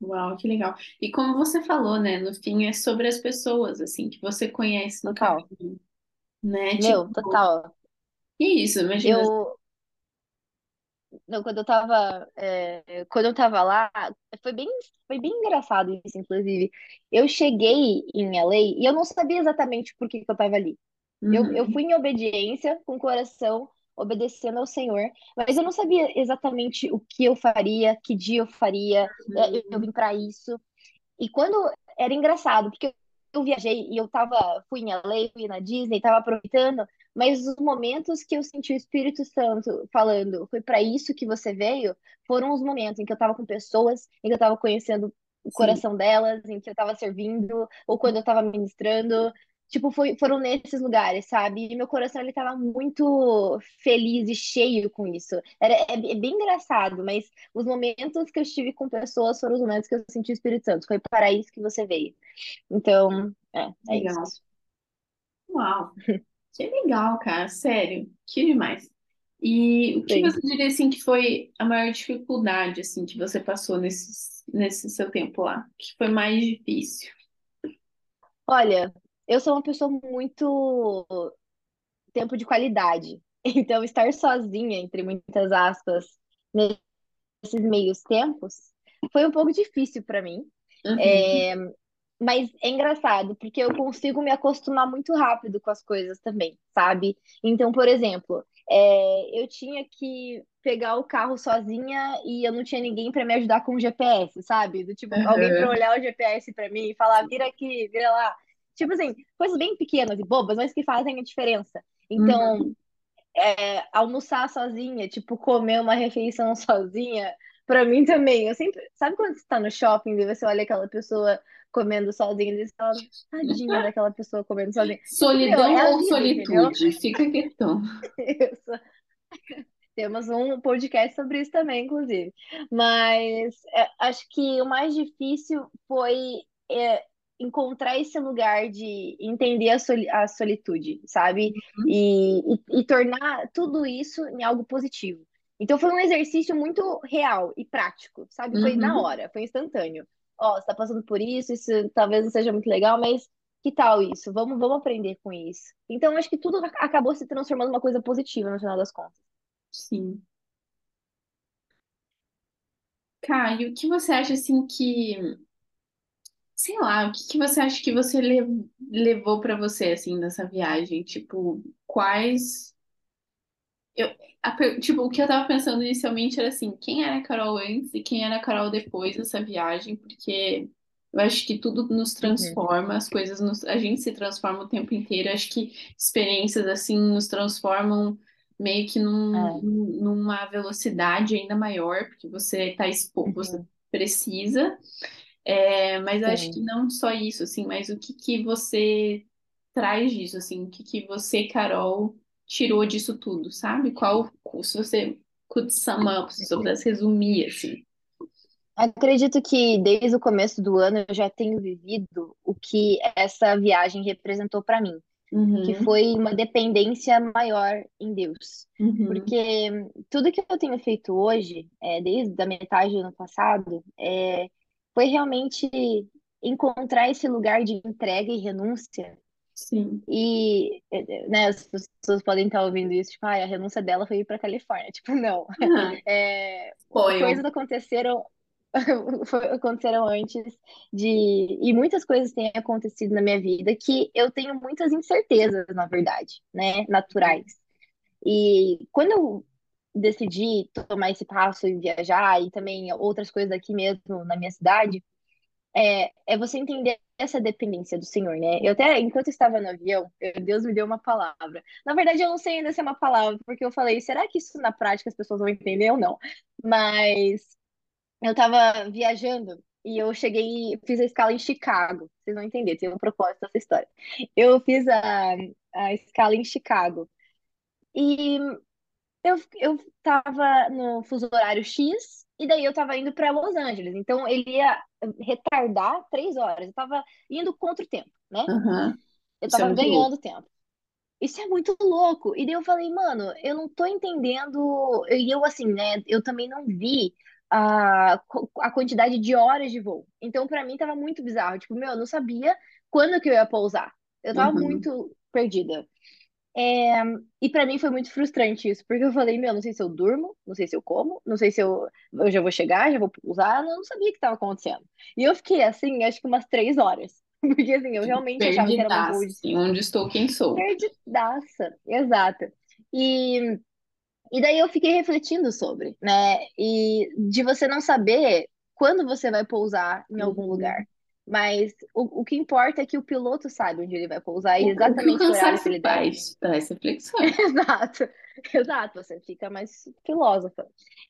Uau, que legal. E como você falou, né? No fim é sobre as pessoas, assim, que você conhece no Total. caminho, né? Tipo, Meu, total. Que isso? Imagina. Eu, Não, quando eu tava, é, quando eu tava lá, foi bem, foi bem engraçado isso, inclusive. Eu cheguei em LA e eu não sabia exatamente por que que eu tava ali. Eu, eu Uhum, fui em obediência, com o coração, obedecendo ao Senhor, mas eu não sabia exatamente o que eu faria, que dia eu faria. É, eu, eu uhum, vim para isso. E quando era engraçado, porque eu viajei e eu tava, fui em LA, fui na Disney, tava aproveitando, mas os momentos que eu senti o Espírito Santo falando, foi para isso que você veio, foram os momentos em que eu tava com pessoas, em que eu tava conhecendo o sim. coração delas, em que eu tava servindo, ou quando eu tava ministrando. Tipo, foi, foram nesses lugares, sabe? E meu coração, ele tava muito feliz e cheio com isso. Era, é, é bem engraçado, mas os momentos que eu estive com pessoas foram os momentos que eu senti o Espírito Santo. Foi para isso que você veio. Então, é, é Legal. isso. Uau. *laughs* Que legal, cara, sério, que demais. E o que Sim. você diria assim que foi a maior dificuldade assim que você passou nesse, nesse seu tempo lá? Que foi mais difícil? Olha, eu sou uma pessoa muito tempo de qualidade. *laughs* Então, estar sozinha, entre muitas aspas, nesses meios tempos, foi um pouco difícil para mim. Uhum, É, Mas é engraçado, porque eu consigo me acostumar muito rápido com as coisas também, sabe? Então, por exemplo, é, eu tinha que pegar o carro sozinha e eu não tinha ninguém para me ajudar com o GPS, sabe? Do tipo, alguém para uhum, olhar o GPS para mim e falar, vira aqui, vira lá. Tipo assim, coisas bem pequenas e bobas, mas que fazem a diferença. Então, uhum. é, almoçar sozinha, tipo, comer uma refeição *laughs* sozinha, pra mim também. Eu sempre. Sabe quando você tá no shopping e você olha aquela pessoa comendo sozinha e você fala, tadinha daquela pessoa comendo sozinha? Meu, Solidão é ou vida, entendeu? solitude? *laughs* Fica a questão. Isso. Temos um podcast sobre isso também, inclusive. Mas é, acho que o mais difícil foi é, encontrar esse lugar de entender a, soli- a solitude, sabe? E, e, e tornar tudo isso em algo positivo. Então foi um exercício muito real e prático, sabe? Foi na Uhum, hora, foi instantâneo. Ó, você tá passando por isso, isso talvez não seja muito legal, mas que tal isso? Vamos, vamos aprender com isso. Então acho que tudo acabou se transformando uma coisa positiva no final das contas. sim. Caio, o que você acha assim que, sei lá, o que que você acha que você le- levou pra você assim nessa viagem? Tipo, quais Eu, a tipo, o que eu tava pensando inicialmente era assim, quem era a Carol antes e quem era a Carol depois dessa viagem, porque eu acho que tudo nos Uhum. transforma, as coisas nos, a gente se transforma o tempo inteiro. Acho que experiências assim nos transformam meio que num, É. num- numa velocidade ainda maior, porque você tá expo, você Uhum. precisa. É, mas eu acho que não só isso, assim, mas o que que você traz disso, assim, o que que você, Carol, tirou disso tudo, sabe? Qual, se você could sum up, se você pudesse resumir, assim. Acredito que desde o começo do ano eu já tenho vivido o que essa viagem representou para mim, que Uhum, foi uma dependência maior em Deus. uhum, Porque tudo que eu tenho feito hoje, é, desde a metade do ano passado, é, foi realmente encontrar esse lugar de entrega e renúncia. Sim. E, eh, né, as pessoas podem estar ouvindo isso, tipo, ah, a renúncia dela foi ir para Califórnia. *laughs* Tipo, não. Ah, É, spoil. coisas aconteceram *laughs* foi- aconteceram antes de. E muitas coisas têm acontecido na minha vida que eu tenho muitas incertezas, na verdade, né? Naturais. E quando eu decidi tomar esse passo e viajar, e também outras coisas aqui mesmo na minha cidade, é, é você entender essa dependência do Senhor, né? Eu até, enquanto eu estava no avião, eu- Deus me deu uma palavra. Na verdade, eu não sei ainda se é uma palavra, porque eu falei, será que isso na prática as pessoas vão entender ou não? Mas eu tava viajando e eu cheguei, fiz a escala em Chicago. Vocês vão entender, tem um propósito essa história. Eu fiz a, a escala em Chicago. E eu, eu tava no fuso horário X, e daí eu tava indo para Los Angeles. Então ele ia retardar três horas. Eu tava indo contra o tempo, né? Aham. Eu é tava louco. ganhando tempo. Isso é muito louco. E daí eu falei, mano, eu não tô entendendo. E eu, assim, né? Eu também não vi a, a quantidade de horas de voo. Então, pra mim, tava muito bizarro. Tipo, meu, eu não sabia quando que eu ia pousar. Eu tava Aham. muito perdida. É, e pra mim foi muito frustrante isso, porque eu falei, meu, não sei se eu durmo, não sei se eu como, não sei se eu, eu já vou chegar, já vou pousar, eu não sabia o que estava acontecendo. E eu fiquei assim, acho que umas três horas. *laughs* Porque assim, eu Tipo, realmente achava que era um voo perdidaço, assim, onde estou, quem sou. Perdidaça, exato. E, e daí eu fiquei refletindo sobre, né? E de você não saber quando você vai pousar em algum lugar. Mas o, o que importa é que o piloto sabe onde ele vai pousar e O, o que o exatamente que horário que ele deve. faz? Traz reflexão. *laughs* Exato, exato, você fica mais filósofa.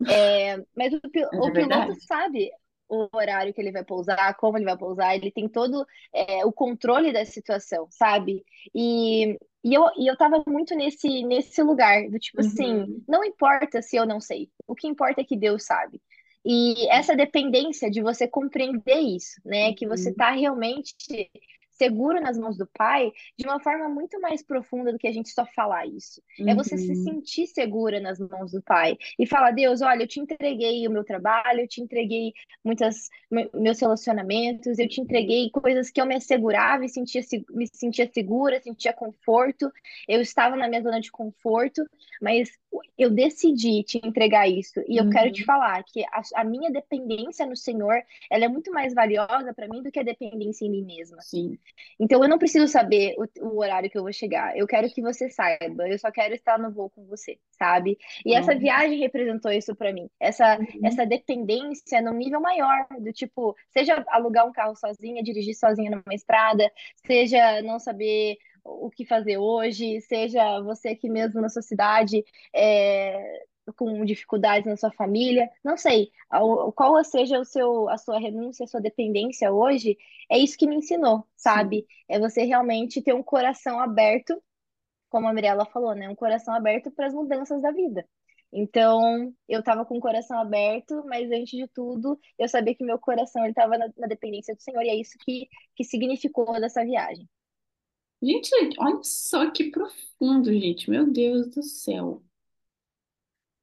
É, mas o, Mas o é piloto sabe o horário que ele vai pousar, como ele vai pousar, ele tem todo é, o controle da situação, sabe? E, e, eu, e eu tava muito nesse, nesse lugar, do tipo assim, Uhum. não importa se eu não sei, o que importa é que Deus sabe. E essa dependência de você compreender isso, né? Que você Uhum. tá realmente seguro nas mãos do Pai de uma forma muito mais profunda do que a gente só falar isso. É você se Uhum. sentir segura nas mãos do Pai e falar: Deus, olha, eu te entreguei o meu trabalho, eu te entreguei muitas me- meus relacionamentos, eu te entreguei coisas que eu me assegurava e sentia, se- me sentia segura, sentia conforto. Eu estava na minha zona de conforto, mas eu decidi te entregar isso e eu quero te Uhum. falar que a, a minha dependência no Senhor, ela é muito mais valiosa para mim do que a dependência em mim mesma. Sim. Então eu não preciso saber o, o horário que eu vou chegar. Eu quero que você saiba. Eu só quero estar no voo com você, sabe? E essa Ó. viagem representou isso para mim. Essa Uhum. essa dependência num nível maior, do tipo, seja alugar um carro sozinha, dirigir sozinha numa estrada, seja não saber o que fazer hoje, seja você aqui mesmo na sua cidade, é, com dificuldades na sua família, não sei, qual seja o seu, a sua renúncia, a sua dependência hoje, é isso que me ensinou, Sim. sabe? É você realmente ter um coração aberto, como a Mirella falou, né? Um coração aberto para as mudanças da vida. Então, eu estava com o coração aberto, mas antes de tudo, eu sabia que meu coração estava na, na dependência do Senhor, e é isso que, que significou dessa viagem. Gente, olha só que profundo, gente. Meu Deus do céu.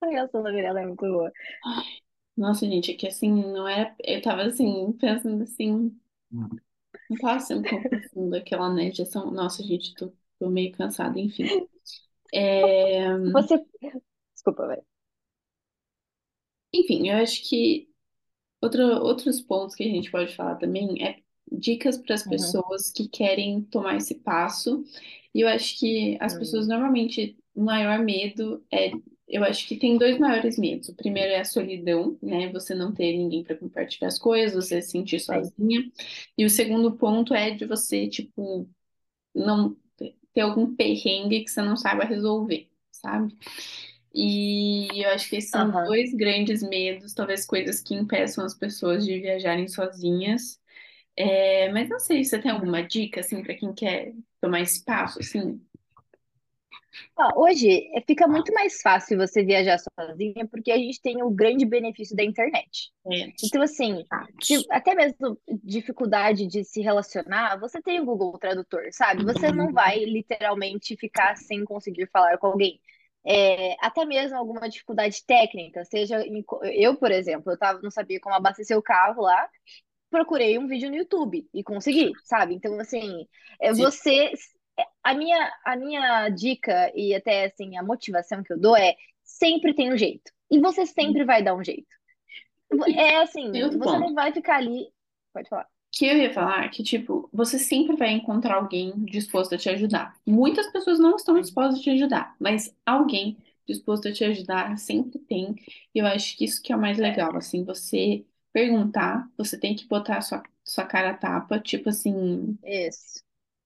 A reação da Mirella é muito boa. Ai, nossa, gente, é que assim, não era. Eu tava assim, pensando assim, não tava sendo tão profundo aquela, né? Nossa, gente, tô, tô meio cansada, enfim. É, Você. Desculpa, velho. Enfim, eu acho que outro, outros pontos que a gente pode falar também é dicas para as Uhum. pessoas que querem tomar esse passo. E eu acho que as pessoas Uhum. normalmente, o maior medo é. Eu acho que tem dois maiores medos. O primeiro é a solidão, né? Você não ter ninguém para compartilhar as coisas, você se sentir sozinha. E o segundo ponto é de você, tipo, não ter algum perrengue que você não saiba resolver, sabe? E eu acho que esses são Aham. dois grandes medos, talvez coisas que impeçam as pessoas de viajarem sozinhas. É, mas não sei, você tem alguma Uhum. dica, assim, para quem quer tomar esse passo, assim? Hoje eh, fica muito mais fácil você viajar sozinha porque a gente tem o grande benefício da internet. É, Então, assim, se até mesmo dificuldade de se relacionar, você tem o Google Tradutor, sabe? Você não vai literalmente ficar sem conseguir falar com alguém. É, até mesmo alguma dificuldade técnica, seja em co- eu, por exemplo, eu tava, não sabia como abastecer o carro lá, procurei um vídeo no YouTube e consegui, sabe? Então, assim, é Sim. você. A minha, a minha dica e até assim, a motivação que eu dou é sempre tem um jeito. E você sempre vai dar um jeito. É assim, você não vai ficar ali. Pode falar. Que eu ia falar que, tipo, você sempre vai encontrar alguém disposto a te ajudar. Muitas pessoas não estão dispostas a te ajudar, mas alguém disposto a te ajudar sempre tem. E eu acho que isso que é o mais legal, assim, você perguntar, você tem que botar a sua, sua cara a tapa, tipo assim, Isso.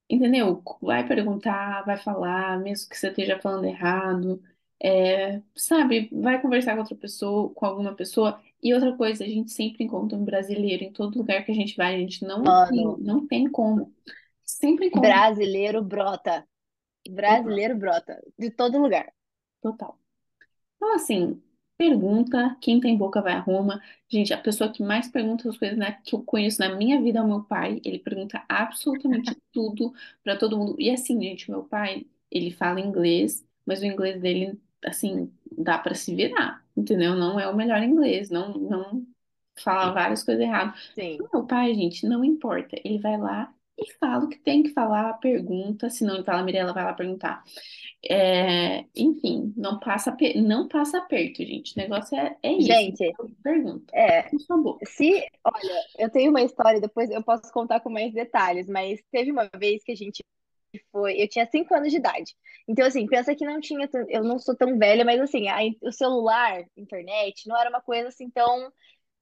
Entendeu? Vai perguntar, vai falar, mesmo que você esteja falando errado, é, sabe? Vai conversar com outra pessoa, com alguma pessoa. E outra coisa, a gente sempre encontra um brasileiro em todo lugar que a gente vai, a gente não tem, Mano, não tem como. Sempre encontra. brasileiro brota. Total, Brasileiro brota. De todo lugar. total. Então, assim, pergunta, quem tem boca vai a Roma. Gente, a pessoa que mais pergunta as coisas, né, que eu conheço na minha vida é o meu pai. Ele pergunta absolutamente *laughs* tudo pra todo mundo. E assim, gente, meu pai, ele fala inglês, mas o inglês dele, assim, dá pra se virar, entendeu? Não é o melhor inglês, não, não fala várias coisas erradas. Sim. O meu pai, gente, não importa. Ele vai lá e fala o que tem que falar, pergunta. Se não ele fala, Mirella, vai lá perguntar. É, enfim, não passa, não passa aperto, gente. O negócio é, é isso. Gente, Pergunta. é. Sua boca. Se, olha, eu tenho uma história, depois eu posso contar com mais detalhes, mas teve uma vez que a gente foi, eu tinha cinco anos de idade. Então, assim, pensa que não tinha, eu não sou tão velha, mas assim, a o celular, internet, não era uma coisa assim tão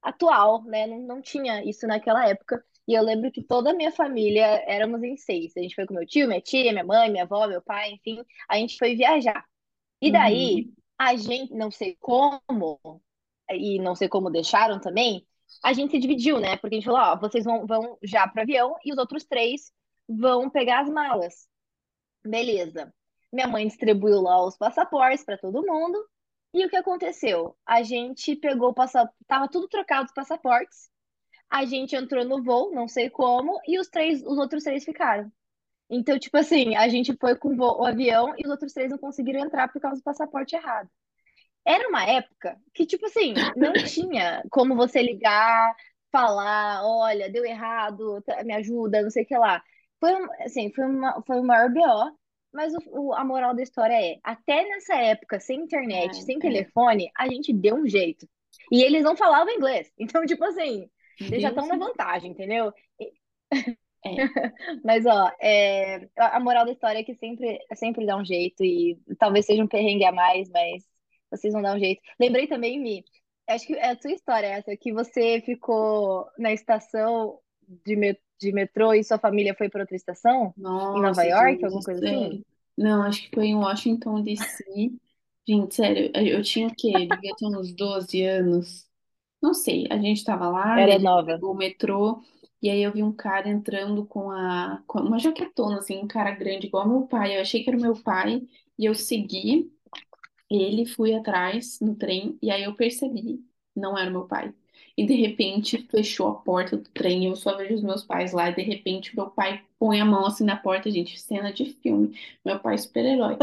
atual, né? Não, não tinha isso naquela época. E eu lembro que toda a minha família éramos em seis. A gente foi com meu tio, minha tia, minha mãe, minha avó, meu pai, enfim, a gente foi viajar. E daí, Uhum, a gente, não sei como, e não sei como deixaram também, a gente se dividiu, né? Porque a gente falou, ó, vocês vão, vão já para avião e os outros três vão pegar as malas. Beleza. Minha mãe distribuiu lá os passaportes para todo mundo. E o que aconteceu? A gente pegou o passaporte, tava tudo trocado os passaportes. A gente entrou no voo, não sei como, e os três, os outros três ficaram. Então, tipo assim, a gente foi com o, voo- o avião e os outros três não conseguiram entrar por causa do passaporte errado. Era uma época que, tipo assim, não *coughs* tinha como você ligar, falar, olha, deu errado, tá- me ajuda, não sei o que lá. Foi, assim, foi, uma, foi o maior BO, mas o, o- a moral da história é, até nessa época, sem internet, sem É, é, telefone, a gente deu um jeito. E eles não falavam inglês. *laughs* Então, tipo assim, eles já Deus estão na vantagem, entendeu? *laughs* É, *laughs* Mas, ó, é, a moral da história é que sempre, sempre dá um jeito e talvez seja um perrengue a mais, mas vocês vão dar um jeito. Lembrei também, Mi, acho que é a sua história essa, que você ficou na estação de, me- de metrô e sua família foi para outra estação? Em Nova nossa, York, gente, alguma coisa assim? Não, acho que foi em Washington, D.C. Gente, sério, eu eu tinha o quê? Devia ter uns 12 anos. Não sei, a gente tava lá Era gente nova. pegou o metrô e aí eu vi um cara entrando com a com uma jaquetona assim, um cara grande igual meu pai. Eu achei que era o meu pai e eu segui ele, fui atrás no trem e aí eu percebi, não era o meu pai. E de repente fechou a porta do trem, eu só vejo os meus pais lá e de repente meu pai põe a mão assim na porta, gente, cena de filme. Meu pai é super-herói.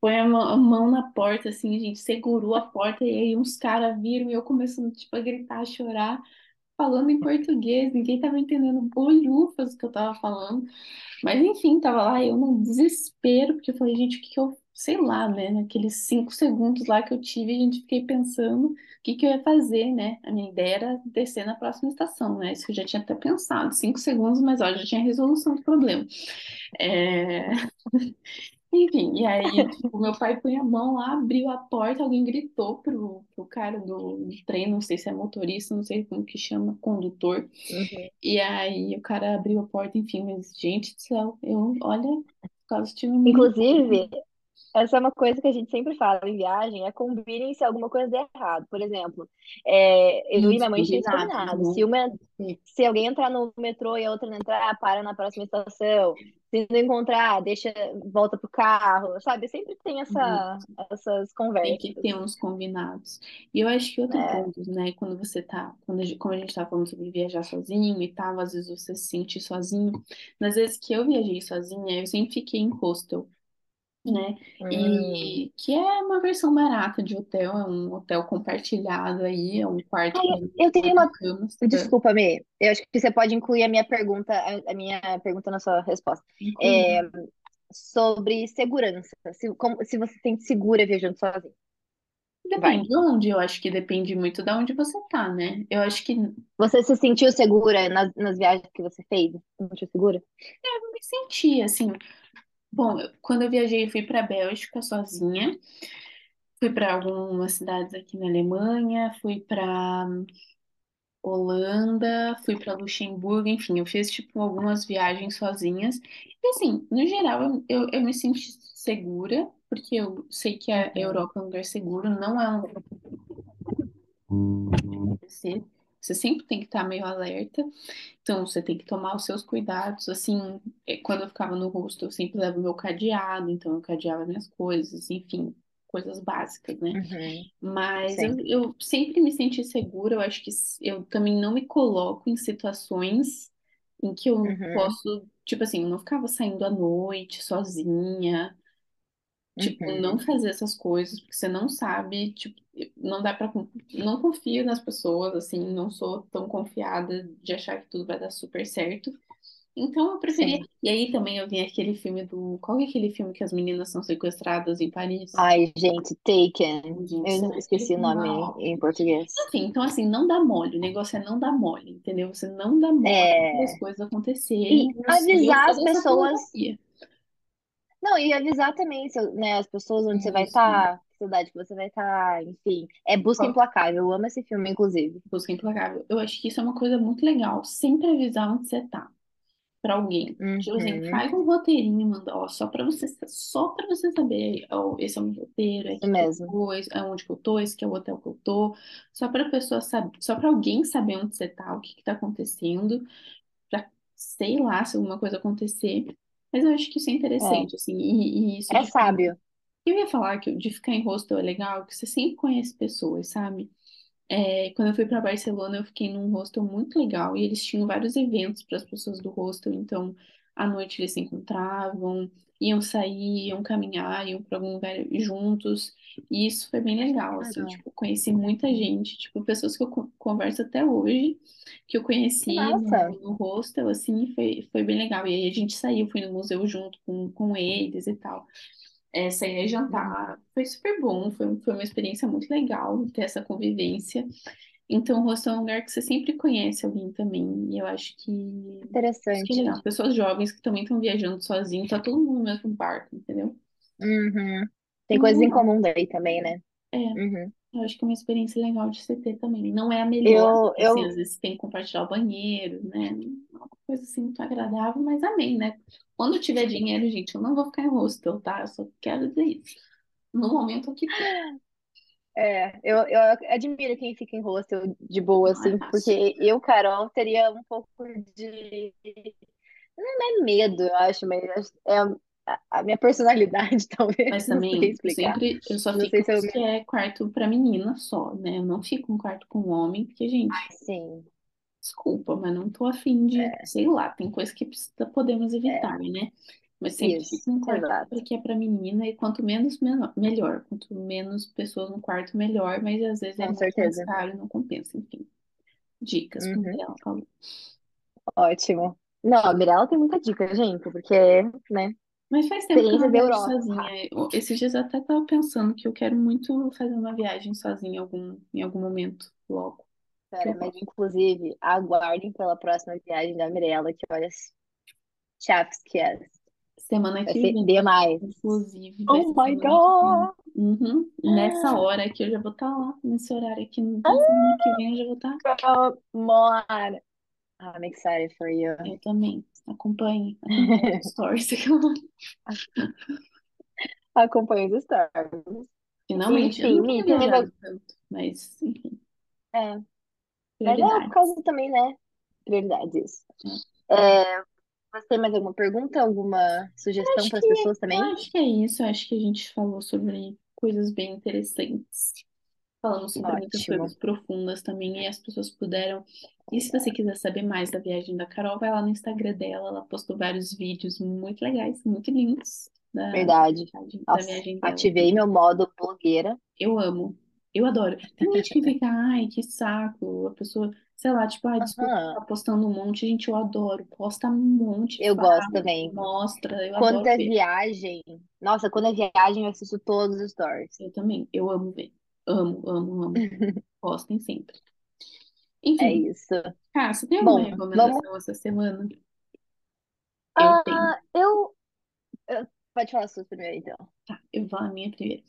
Põe a mão, na porta, assim, gente segurou a porta e aí uns caras viram e eu começando, tipo, a gritar, a chorar, falando em português, ninguém tava entendendo bolhufas o que eu tava falando. Mas enfim, tava lá eu num desespero, porque eu falei, gente, o que que eu, sei lá, né, naqueles cinco segundos lá que eu tive, a gente fiquei pensando o que que eu ia fazer, né? A minha ideia era descer na próxima estação, né? Isso que eu já tinha até pensado, cinco segundos, mas olha, já tinha resolução do problema. É, *laughs* enfim, e aí, tipo, meu pai põe a mão lá, abriu a porta, alguém gritou pro, pro cara do, do trem, não sei se é motorista, não sei como que chama, condutor. Uhum. E aí o cara abriu a porta, enfim, mas, gente do céu, eu, olha, quase tive um. Inclusive, Essa é uma coisa que a gente sempre fala em viagem, é combinem se alguma coisa der errado. Por exemplo, é, eu e minha mãe tínhamos combinado. né? Se uma, se alguém entrar no metrô e a outra não entrar, para na próxima estação. Se não encontrar, deixa, volta pro carro, sabe? Sempre tem essa, Isso. essas Tem que conversas, ter uns combinados. E eu acho que outro né? ponto, né, quando você tá, quando a gente, como a gente tava falando sobre viajar sozinho e tal, às vezes você se sente sozinho. Nas vezes que eu viajei sozinha, eu sempre fiquei em hostel. Né? E que é uma versão barata de hotel, é um hotel compartilhado aí, é um quarto Ai, com eu tenho uma. camas. Desculpa, Mê. Eu acho que você pode incluir a minha pergunta, a, minha pergunta na sua resposta. É, sobre segurança. Se, como, se você se sente segura viajando sozinho. Vai. Depende de onde, eu acho que depende muito de onde você tá, né? Eu acho que eu Você se sentiu segura nas, nas viagens que você fez? Se sentiu segura? me senti assim. Bom, eu- quando eu viajei, eu fui pra Bélgica sozinha, fui pra algumas cidades aqui na Alemanha, fui pra Holanda, fui para Luxemburgo, enfim, eu fiz tipo algumas viagens sozinhas. E assim, no geral, eu, eu, eu me senti segura, porque eu sei que a Europa é um lugar seguro, não é um lugar pra você. Você sempre tem que estar meio alerta, então você tem que tomar os seus cuidados. Assim, eh, quando eu ficava no hostel, eu sempre levo meu cadeado, então eu cadeava minhas coisas, enfim, coisas básicas, né? uhum, Mas eu, eu sempre me senti segura. Eu acho que eu também não me coloco em situações em que eu Uhum, posso, tipo assim, eu não ficava saindo à noite sozinha, tipo, não uhum, fazer essas coisas, porque você não sabe, tipo, não dá con- Não confio nas pessoas, assim, não sou tão confiada de achar que tudo vai dar super certo. Então eu preferia. sim. E aí também eu vi aquele filme do. Qual é aquele filme que as meninas são sequestradas em Paris? Ai, gente, Taken. Gente, Eu sério, aquele esqueci o nome em português. Enfim, então assim, não dá mole. O negócio é não dar mole, entendeu? Você não dá mole para as É. coisas acontecerem. E avisar as pessoas. filosofia. Não, e avisar também, se- né, as pessoas onde você vai estar, que cidade que você vai estar, enfim. É Busca Implacável. Eu amo esse filme, inclusive. Busca implacável. Eu acho que isso é uma coisa muito legal. Sempre avisar onde você tá para alguém. Tipo assim, Uhum, faz um roteirinho e manda, ó, só para você, só para você saber, ó, esse é o meu roteiro, é aqui mesmo. esse é onde que eu tô, esse que é o hotel que eu tô. Só para pessoa saber, só para alguém saber onde você tá, o que que tá acontecendo. pra, sei lá, se alguma coisa acontecer. Mas eu acho que isso é É. interessante, assim, e, e isso É de sábio. Eu ia falar que de ficar em hostel é legal, que você sempre conhece pessoas, sabe? É, quando eu fui para Barcelona, eu fiquei num hostel muito legal e eles tinham vários eventos para as pessoas do hostel. Então, à noite eles se encontravam, iam sair, iam caminhar, iam para algum lugar juntos. E isso foi bem legal, assim, Legal. tipo, conheci muita gente, tipo, pessoas que eu co- converso até hoje, que eu conheci massa! no, no hostel, assim, foi, foi bem legal. E aí a gente saiu, fui no museu junto com, com eles e tal é, sair a jantar. Foi super bom, foi, foi uma experiência muito legal ter essa convivência. Então, o hostel é um lugar que você sempre conhece alguém também. E eu acho que isso que é Interessante. legal. Pessoas jovens que também estão viajando sozinhos, tá todo mundo no mesmo barco, entendeu? Uhum. Tem Então, é coisas em legal. comum daí também, né? É, Uhum. eu acho que é uma experiência legal de se ter também. Não é a melhor, Eu, assim, às eu, vezes você tem que compartilhar o banheiro, né? É uma coisa assim muito agradável, mas amém, né? Quando tiver dinheiro, gente, eu não vou ficar em hostel, tá? Eu só quero dizer isso. No momento, é que. É, eu, eu admiro quem fica em hostel de boa, Não é assim, porque eu, Carol, teria um pouco de. Não é medo, eu acho, mas é a, a minha personalidade, *laughs* talvez. Mas Não sei também, eu explicar. sempre, eu só Não fico sei se eu que é quarto pra menina só, né? Eu não fico em quarto com homem, porque, gente, Sim, desculpa, mas não tô afim de, é, sei lá, tem coisa que podemos é, evitar, né? Mas sempre isso, fico em quarto exato, que é pra menina, e quanto menos, menor, melhor. Quanto menos pessoas no quarto, melhor, mas às vezes é com muito mais certeza. caro e não compensa, enfim. Dicas, Uhum, falou. ótimo. Não, a Mirella tem muita dica, gente, porque, né, Mas faz tempo que eu não viajo sozinha. Eu- Esses dias eu até tava pensando que eu quero muito fazer uma viagem sozinha em algum, em algum momento, logo, mas inclusive, aguardem pela próxima viagem da Mirella, que olha, chaves que é. Semana Vai que vem, demais. inclusive, vai Oh my semana. God! Uhum. Nessa hora aqui eu já vou estar lá, nesse horário aqui, na semana que vem eu já vou estar. Come on! I'm excited for you. Eu também. Acompanhe, acompanhe os *laughs* stories. *laughs* Acompanhe os stories. Finalmente, eu não mais... viajado al- tanto, mas, enfim, É, mas é por causa também, né? Prioridades. né? É, você tem mais alguma pergunta, alguma sugestão para as pessoas também? acho que é isso. Acho que a gente falou sobre coisas bem interessantes. Falamos sobre muitas coisas Ótimo. profundas também e as pessoas puderam. E se você quiser saber mais da viagem da Carol, vai lá no Instagram dela. Ela postou vários vídeos muito legais, muito lindos da Verdade. da Nossa, viagem dela. ativei meu modo blogueira. Eu amo. Eu adoro. Tem gente que fica, ai, que saco. A pessoa, sei lá, tipo, ai, desculpa Aham, ficar postando um monte. Gente, eu adoro. Posta um monte, eu gosto também. mostra. Eu Quando adoro é ver. viagem, nossa, quando é viagem eu assisto todos os stories. Eu também. Eu amo ver. Amo, amo, amo. *laughs* Postem sempre. É Enfim, isso. cara, você tem alguma Bom, vamos. recomendação essa semana? Eu tenho. Ah, eu, eu- Pode falar suas primeiro, então. Tá, eu vou falar a minha primeira.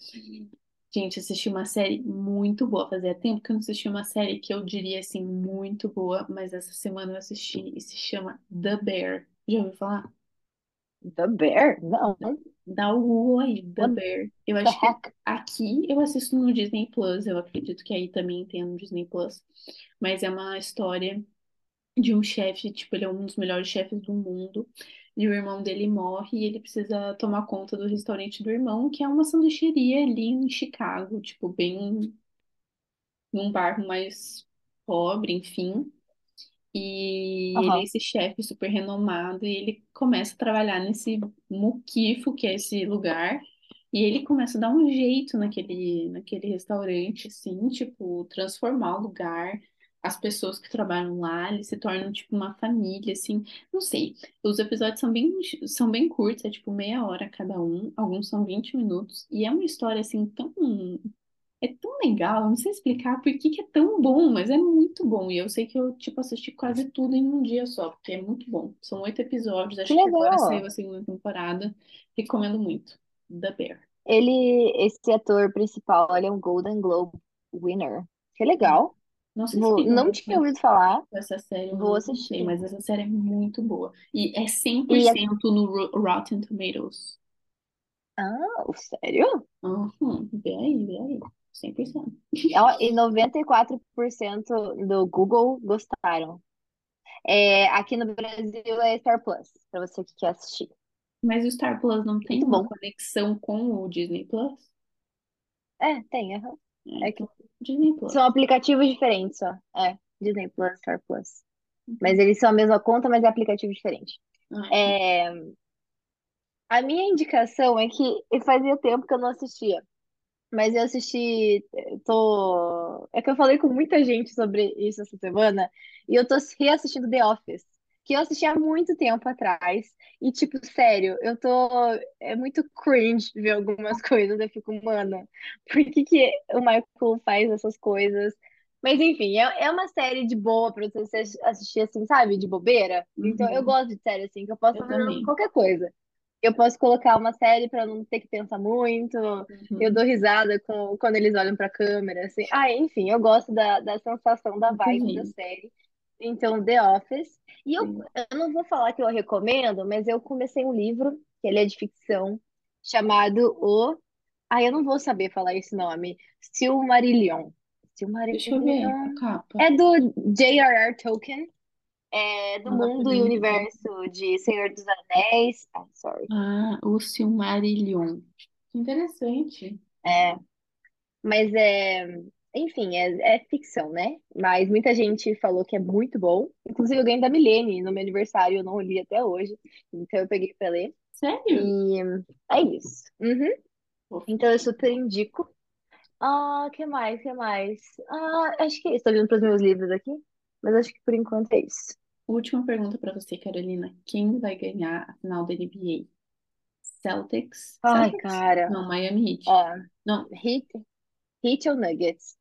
Gente, assisti uma série muito boa. Fazia tempo que eu não assistia uma série que eu diria assim, muito boa, mas essa semana eu assisti e se chama The Bear. Já ouviu falar? The Bear? Não. Dá o oi, The Bear. Eu acho que aqui eu assisto no Disney Plus, eu acredito que aí também tem no Disney Plus. Mas é uma história de um chefe, tipo, ele é um dos melhores chefes do mundo. E o irmão dele morre e ele precisa tomar conta do restaurante do irmão, que é uma sanduicheria ali em Chicago, tipo, bem num bairro mais pobre, enfim. E ele é esse chefe super renomado e ele começa a trabalhar nesse muquifo que é esse lugar. E ele começa a dar um jeito naquele, naquele restaurante, assim, tipo, transformar o lugar, as pessoas que trabalham lá, eles se tornam, tipo, uma família, assim, não sei. Os episódios são bem, são bem curtos, é tipo meia hora cada um, alguns são 20 minutos, e é uma história, assim, tão é tão legal, eu não sei explicar por que que é tão bom, mas é muito bom. E eu sei que eu, tipo, assisti quase tudo em um dia só, porque é muito bom. São oito episódios, Que acho que agora saiu a segunda temporada. Recomendo muito. The Bear. Ele, esse ator principal, ele é um Golden Globe winner. Que É. legal. Não sei se Vou, não tinha ouvido falar. essa série, eu Vou não, não sei, assistir. mas essa série é muito boa. E é cem por E a... cento no Ro- Rotten Tomatoes. Ah, sério? Uhum, vê aí, vê aí. 100%. Ó, E 94% do Google gostaram. É, aqui no Brasil é Star Plus, pra você que quer assistir. Mas o Star Plus não tem Muito uma bom. conexão com o Disney Plus? É, tem, aham. É, que Disney Plus. são aplicativos diferentes, só. É, Disney Plus, Star Plus. Mas Então, eles são a mesma conta, mas é aplicativo diferente. então, É, a minha indicação é que fazia tempo que eu não assistia. Mas eu assisti, tô... É que eu falei com muita gente sobre isso essa semana, e eu tô reassistindo The Office, que eu assisti há muito tempo atrás, e tipo, sério, eu tô... É muito cringe ver algumas *laughs* coisas, eu fico, mano, por que que o Michael faz essas coisas? Mas enfim, é, é uma série de boa pra você assistir assim, sabe, de bobeira. Então eu uhum, gosto de série assim, que eu posso eu também. qualquer coisa. Eu posso colocar uma série pra não ter que pensar muito, eu Uhum, dou risada com, quando eles olham pra câmera, assim. Ah, enfim, eu gosto da, da sensação, da eu vibe da também. série. Então, The Office. E eu, eu não vou falar que eu recomendo, mas eu comecei um livro, que ele é de ficção, chamado O... Ah, eu não vou saber falar esse nome. Silmarillion. Deixa eu ver a Silmarillion. capa. É do J.R.R. Tolkien. É do pra mundo e universo de Senhor dos Anéis. Ah, sorry. Ah, o Silmarillion. Que interessante. É, Mas é, enfim, é, é ficção, né? Mas muita gente falou que é muito bom. Inclusive, eu ganhei da Milene no meu aniversário, eu não li até hoje. Então eu peguei pra ler. Sério? E é isso. Uhum. Então eu super indico. Ah, que mais? Que mais? Ah, acho que é isso. Tô olhando pros meus livros aqui, mas acho que por enquanto é isso. Última pergunta pra você, Carolina. Quem vai ganhar a final da NBA? Celtics? Ai, Celtics? cara. Não, Miami Heat. Não, Heat, Heat ou Nuggets?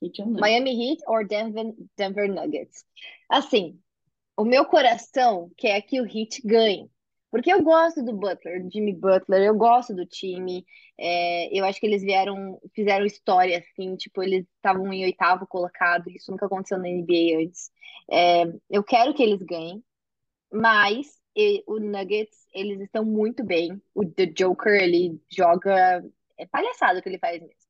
Nuggets? Miami Heat ou Denver, Denver Nuggets? Assim, O meu coração quer que o Heat ganhe. Porque eu gosto do Butler, do Jimmy Butler, eu gosto do time. é, eu acho que eles vieram, fizeram história, assim, tipo, eles estavam em oitavo colocado, isso nunca aconteceu na NBA antes. É, eu quero que eles ganhem, mas e- o Nuggets, eles estão muito bem. O The Joker, ele joga. É palhaçada o que ele faz mesmo.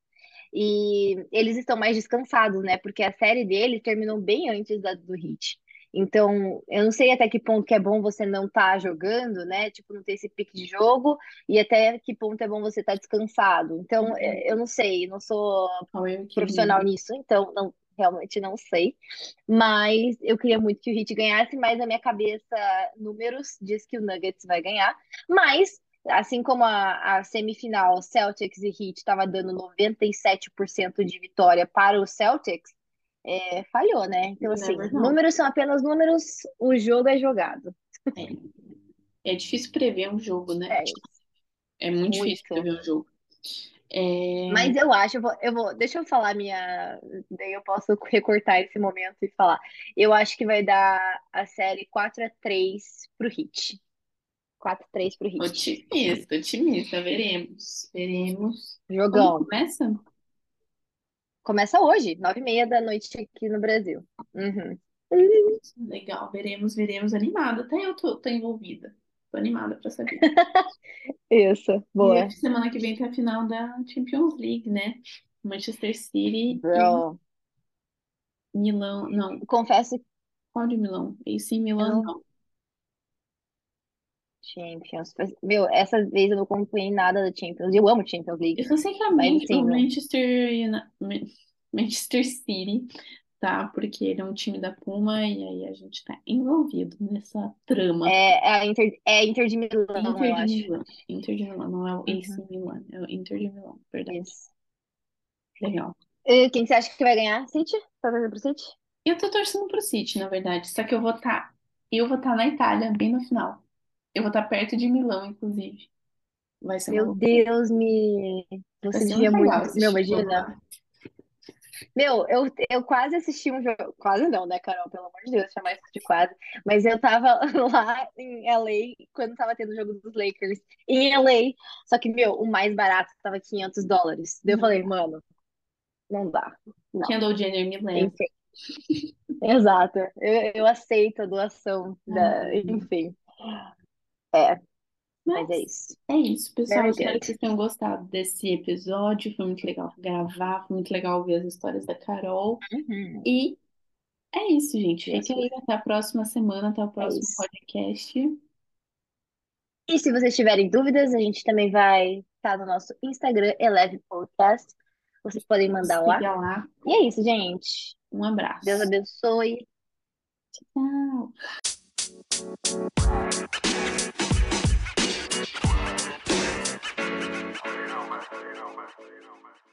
E eles estão mais descansados, né? Porque a série deles terminou bem antes da do Heat. Então, eu não sei até que ponto que é bom você não estar jogando, né? Tipo, não ter esse pique de jogo, e até que ponto é bom você estar descansado. Então, é, eu Uhum. não sei, não sou é o profissional equilíbrio? nisso, então não, realmente não sei. Mas eu queria muito que o Heat ganhasse, mas na minha cabeça, números diz que o Nuggets vai ganhar. Mas Assim como a, a semifinal Celtics e Heat estava dando 97% de vitória para o Celtics, é, falhou, né? Então, never assim, números são apenas números, o jogo é jogado. É, é difícil prever um jogo, né? É É muito difícil muito. prever um jogo. É, Mas eu acho, eu vou, eu vou, deixa eu falar minha, daí eu posso *laughs* recortar esse momento e falar. Eu acho que vai dar a série 4 a 3 pro Heat. 4 a 3 pro Heat. otimista, otimista. Veremos. Veremos. Jogão. começa? Começa hoje, 9 e meia da noite aqui no Brasil. Uhum. Legal, veremos, veremos. Animada. Até eu tô, tô envolvida. Tô animada pra saber. *laughs* Isso, E boa. essa semana que vem tem a final da Champions League, né? Manchester City e Bro, Milão. Não, confesso qual de Milão? AC Milan, não. não. Champions. Meu, essa vez eu não acompanhei nada da Champions. Eu amo Champions Eu League. só sei que a Mas assim, não. Manchester, Manchester City tá? Porque ele é um time da Puma e aí a gente tá envolvido nessa trama. É, é a Inter, é Inter de Milão, Inter eu de acho. Milão. Inter de Milão, não é o AC Uhum, Milan, é o Inter de Milão, verdade. isso. Legal. E quem você acha que vai ganhar? City? Tá torcendo pro City? Eu tô torcendo pro City, na verdade, só que eu vou estar, eu vou estar na Itália, bem no final. Eu vou estar perto de Milão, inclusive. Vai ser uma Meu loucura. Deus, me. Você devia muito. Meu, imagina. Meu, eu, eu quase assisti um jogo. Quase não, né, Carol? Pelo amor de Deus, chamar isso de quase. Mas eu tava *laughs* lá em LA quando tava tendo o jogo dos Lakers. Em LA. Só que, meu, o mais barato tava 500 dólares. Daí eu falei, mano, não dá. Não. Kendall Jenner me leva. Enfim. Exato. Eu, eu aceito a doação da. Enfim. É, mas é Mas isso. é isso, pessoal. Very Espero good. que vocês tenham gostado desse episódio. Foi muito legal gravar, foi muito legal ver as histórias da Carol. Uhum. E é isso, gente. Yes, Fique aí até a próxima semana, até o é próximo isso. podcast. E se vocês tiverem dúvidas, a gente também vai estar no nosso Instagram, Eleve Podcast. Vocês podem mandar lá. Lá. E é isso, gente. Um abraço. Deus abençoe. Tchau. You know, man. You.